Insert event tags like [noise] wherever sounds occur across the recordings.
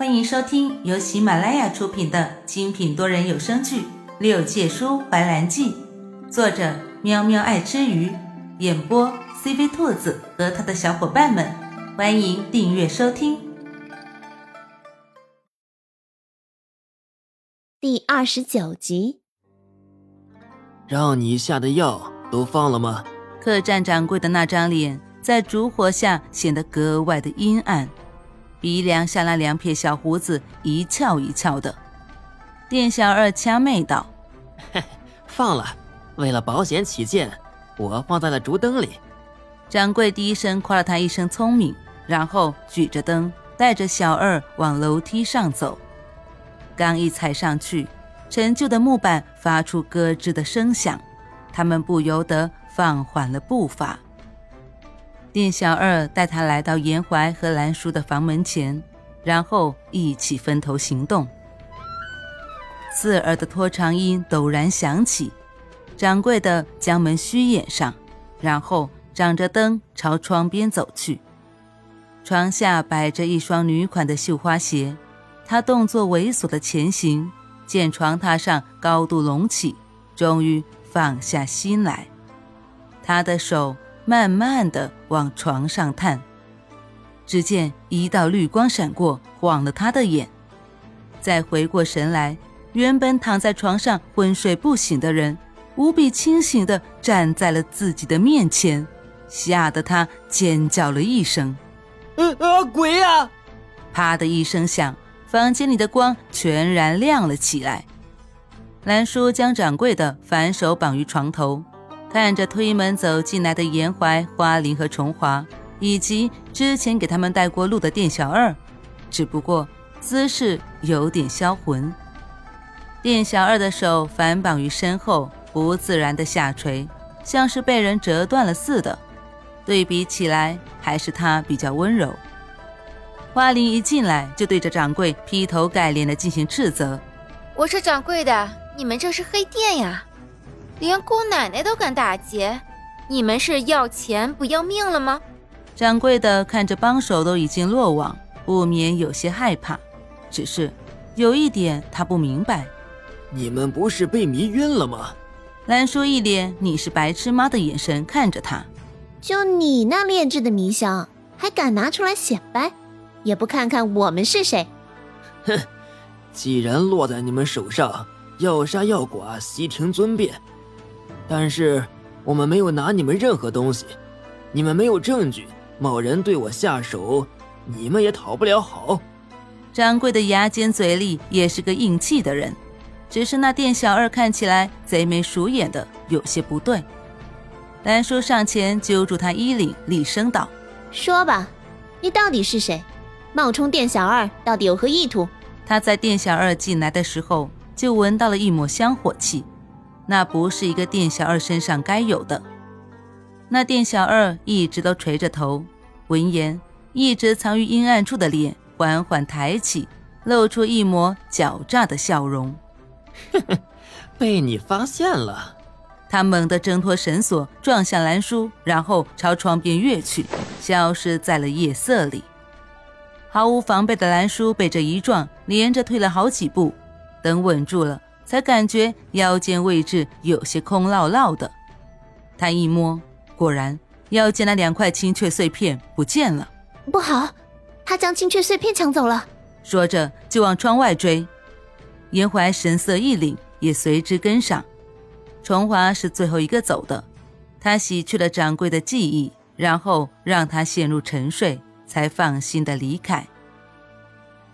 欢迎收听由喜马拉雅出品的精品多人有声剧《六界书怀兰记》，作者喵喵爱吃鱼，演播 CV 兔子和他的小伙伴们。欢迎订阅收听。第二十九集，让你下的药都放了吗？客栈掌柜的那张脸在烛火下显得格外的阴暗。鼻梁下那两撇小胡子一翘一翘的，店小二掐妹道：“ [laughs] 放了，为了保险起见，我放在了竹灯里。”掌柜低声夸了他一声聪明，然后举着灯，带着小二往楼梯上走。刚一踩上去，陈旧的木板发出咯吱的声响，他们不由得放缓了步伐。店小二带他来到严怀和兰叔的房门前，然后一起分头行动。刺耳的拖长音陡然响起，掌柜的将门虚掩上，然后掌着灯朝窗边走去。床下摆着一双女款的绣花鞋，他动作猥琐的前行，见床榻上高度隆起，终于放下心来。他的手。慢慢的往床上探，只见一道绿光闪过，晃了他的眼。再回过神来，原本躺在床上昏睡不醒的人，无比清醒的站在了自己的面前，吓得他尖叫了一声：“呃呃，鬼啊！”啪的一声响，房间里的光全然亮了起来。兰叔将掌柜的反手绑于床头。看着推门走进来的严怀、花灵和崇华，以及之前给他们带过路的店小二，只不过姿势有点销魂。店小二的手反绑于身后，不自然的下垂，像是被人折断了似的。对比起来，还是他比较温柔。花灵一进来就对着掌柜劈头盖脸的进行斥责：“我说掌柜的，你们这是黑店呀！”连姑奶奶都敢打劫，你们是要钱不要命了吗？掌柜的看着帮手都已经落网，不免有些害怕。只是有一点他不明白，你们不是被迷晕了吗？兰叔一脸你是白痴吗的眼神看着他。就你那劣质的迷香，还敢拿出来显摆？也不看看我们是谁？哼，既然落在你们手上，要杀要剐，悉听尊便。但是我们没有拿你们任何东西，你们没有证据，某人对我下手，你们也讨不了好。掌柜的牙尖嘴利，也是个硬气的人，只是那店小二看起来贼眉鼠眼的，有些不对。兰叔上前揪住他衣领，厉声道：“说吧，你到底是谁？冒充店小二，到底有何意图？”他在店小二进来的时候，就闻到了一抹香火气。那不是一个店小二身上该有的。那店小二一直都垂着头，闻言，一直藏于阴暗处的脸缓缓抬起，露出一抹狡诈的笑容。[laughs] 被你发现了！他猛地挣脱绳索，撞向兰叔，然后朝窗边跃去，消失在了夜色里。毫无防备的兰叔被这一撞，连着退了好几步，等稳住了。才感觉腰间位置有些空落落的，他一摸，果然腰间那两块青雀碎片不见了。不好，他将青雀碎片抢走了。说着就往窗外追，严怀神色一凛，也随之跟上。崇华是最后一个走的，他洗去了掌柜的记忆，然后让他陷入沉睡，才放心的离开。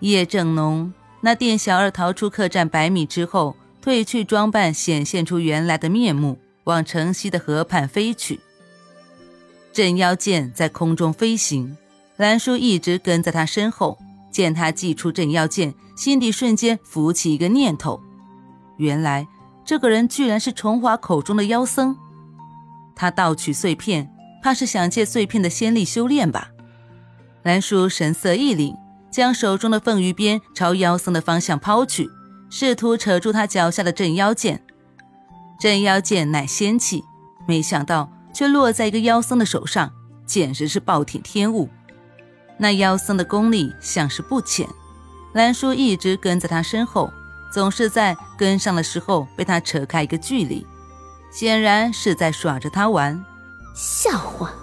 夜正浓，那店小二逃出客栈百米之后。褪去装扮，显现出原来的面目，往城西的河畔飞去。镇妖剑在空中飞行，兰叔一直跟在他身后。见他祭出镇妖剑，心底瞬间浮起一个念头：原来这个人居然是崇华口中的妖僧。他盗取碎片，怕是想借碎片的仙力修炼吧？兰叔神色一凛，将手中的凤羽鞭朝妖僧的方向抛去。试图扯住他脚下的镇妖剑，镇妖剑乃仙器，没想到却落在一个妖僧的手上，简直是暴殄天物。那妖僧的功力像是不浅，兰叔一直跟在他身后，总是在跟上的时候被他扯开一个距离，显然是在耍着他玩。笑话，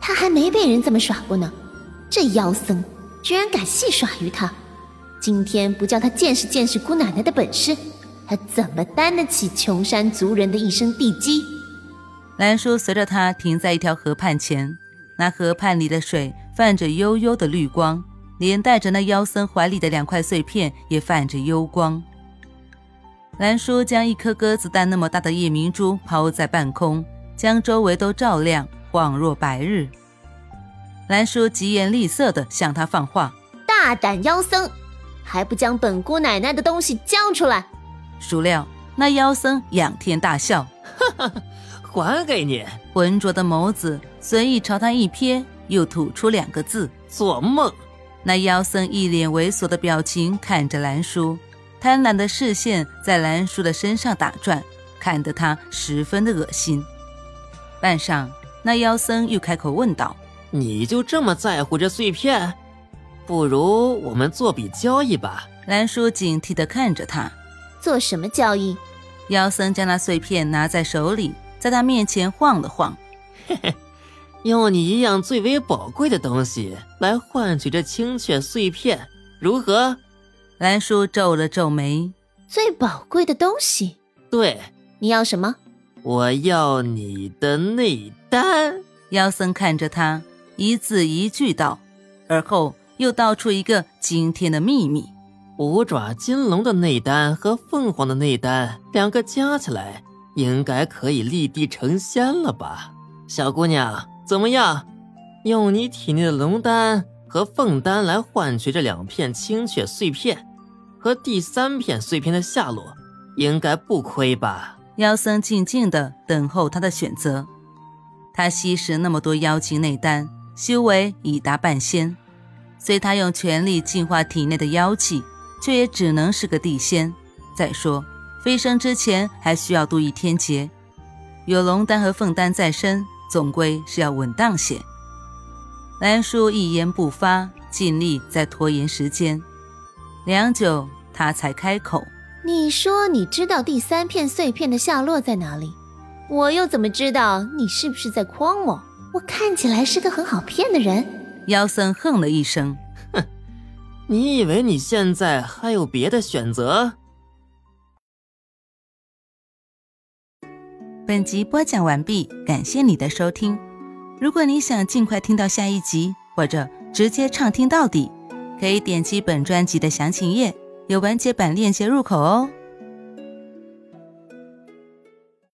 他还没被人这么耍过呢。这妖僧居然敢戏耍于他，今天不叫他见识见识姑奶奶的本事，他怎么担得起穷山族人的一声地基？兰叔随着他停在一条河畔前，那河畔里的水泛着幽幽的绿光，连带着那妖僧怀里的两块碎片也泛着幽光。兰叔将一颗鸽子蛋那么大的夜明珠抛在半空，将周围都照亮，恍若白日。兰叔疾言厉色地向他放话：“大胆妖僧，还不将本姑奶奶的东西交出来！”孰料那妖僧仰天大笑：“哈哈，还给你！”浑浊的眸子随意朝他一瞥，又吐出两个字：“做梦。”那妖僧一脸猥琐的表情看着兰叔，贪婪的视线在兰叔的身上打转，看得他十分的恶心。半晌，那妖僧又开口问道。你就这么在乎这碎片？不如我们做笔交易吧。兰叔警惕地看着他，做什么交易？妖僧将那碎片拿在手里，在他面前晃了晃。嘿嘿，用你一样最为宝贵的东西来换取这青雀碎片，如何？兰叔皱了皱眉。最宝贵的东西？对。你要什么？我要你的内丹。妖僧看着他。一字一句道，而后又道出一个惊天的秘密：五爪金龙的内丹和凤凰的内丹，两个加起来，应该可以立地成仙了吧？小姑娘，怎么样？用你体内的龙丹和凤丹来换取这两片青雀碎片，和第三片碎片的下落，应该不亏吧？妖僧静静的等候他的选择。他吸食那么多妖精内丹。修为已达半仙，虽他用全力净化体内的妖气，却也只能是个地仙。再说飞升之前还需要渡一天劫，有龙丹和凤丹在身，总归是要稳当些。兰叔一言不发，尽力在拖延时间。良久，他才开口：“你说你知道第三片碎片的下落在哪里？我又怎么知道你是不是在诓我？”我看起来是个很好骗的人。妖僧哼了一声：“哼，你以为你现在还有别的选择？”本集播讲完毕，感谢你的收听。如果你想尽快听到下一集，或者直接畅听到底，可以点击本专辑的详情页，有完结版链接入口哦。